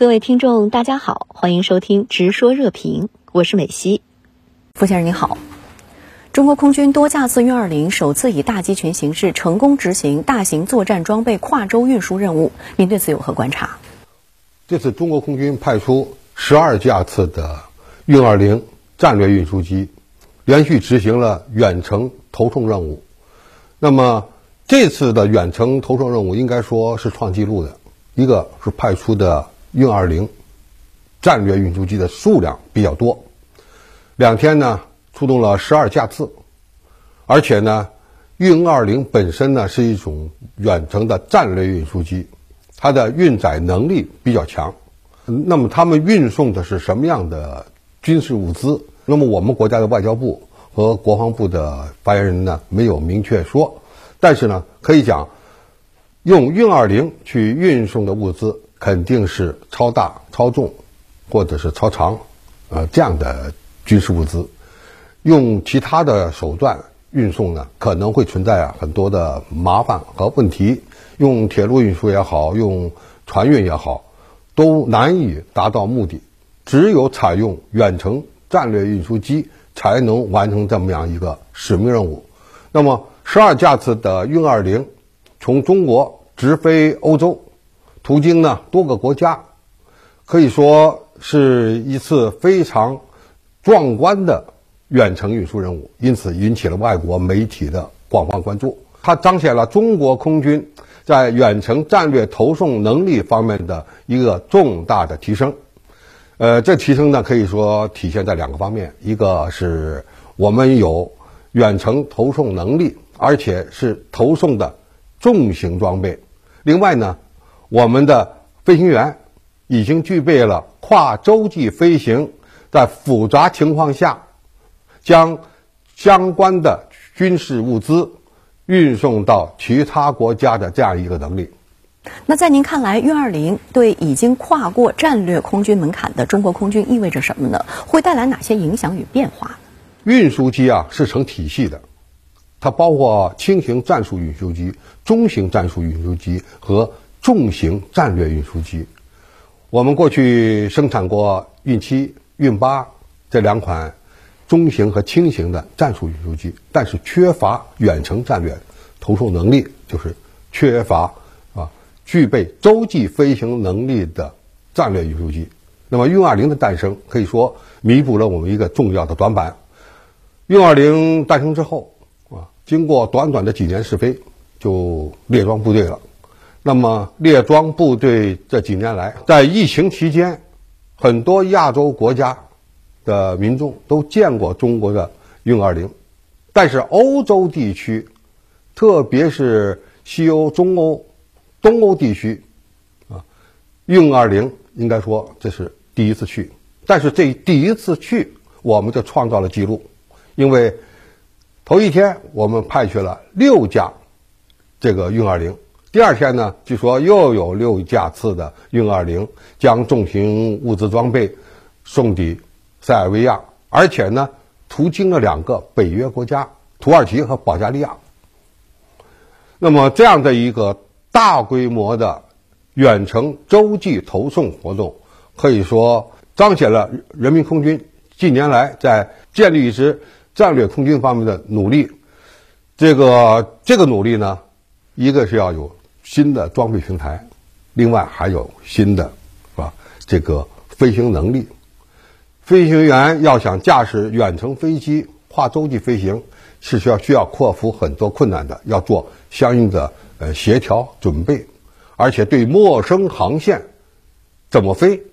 各位听众，大家好，欢迎收听《直说热评》，我是美西。傅先生您好，中国空军多架次运二零首次以大机群形式成功执行大型作战装备跨洲运输任务，您对此有何观察？这次中国空军派出十二架次的运二零战略运输机，连续执行了远程投送任务。那么这次的远程投送任务应该说是创纪录的，一个是派出的。运二零战略运输机的数量比较多，两天呢出动了十二架次，而且呢，运二零本身呢是一种远程的战略运输机，它的运载能力比较强。那么他们运送的是什么样的军事物资？那么我们国家的外交部和国防部的发言人呢没有明确说，但是呢可以讲，用运二零去运送的物资。肯定是超大、超重，或者是超长，呃，这样的军事物资，用其他的手段运送呢，可能会存在啊很多的麻烦和问题。用铁路运输也好，用船运也好，都难以达到目的。只有采用远程战略运输机，才能完成这么样一个使命任务。那么，十二架次的运二零，从中国直飞欧洲。途经呢多个国家，可以说是一次非常壮观的远程运输任务，因此引起了外国媒体的广泛关注。它彰显了中国空军在远程战略投送能力方面的一个重大的提升。呃，这提升呢可以说体现在两个方面：一个是我们有远程投送能力，而且是投送的重型装备；另外呢。我们的飞行员已经具备了跨洲际飞行，在复杂情况下将相关的军事物资运送到其他国家的这样一个能力。那在您看来，运二零对已经跨过战略空军门槛的中国空军意味着什么呢？会带来哪些影响与变化？运输机啊是成体系的，它包括轻型战术运输机、中型战术运输机和。重型战略运输机，我们过去生产过运七、运八这两款中型和轻型的战术运输机，但是缺乏远程战略投送能力，就是缺乏啊具备洲际飞行能力的战略运输机。那么运二零的诞生可以说弥补了我们一个重要的短板。运二零诞生之后啊，经过短短的几年试飞，就列装部队了。那么，列装部队这几年来，在疫情期间，很多亚洲国家的民众都见过中国的运二零，但是欧洲地区，特别是西欧、中欧、东欧地区，啊，运二零应该说这是第一次去，但是这第一次去，我们就创造了记录，因为头一天我们派去了六架这个运二零。第二天呢，据说又有六架次的运二零将重型物资装备送抵塞尔维亚，而且呢，途经了两个北约国家土耳其和保加利亚。那么这样的一个大规模的远程洲际投送活动，可以说彰显了人民空军近年来在建立一支战略空军方面的努力。这个这个努力呢，一个是要有。新的装备平台，另外还有新的，是吧？这个飞行能力，飞行员要想驾驶远程飞机跨洲际飞行，是需要需要克服很多困难的，要做相应的呃协调准备，而且对陌生航线怎么飞，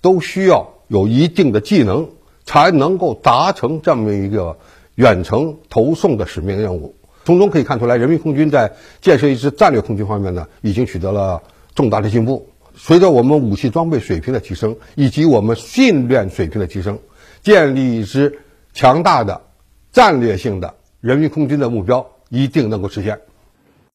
都需要有一定的技能，才能够达成这么一个远程投送的使命任务。从中可以看出来，人民空军在建设一支战略空军方面呢，已经取得了重大的进步。随着我们武器装备水平的提升，以及我们训练水平的提升，建立一支强大的战略性的人民空军的目标一定能够实现。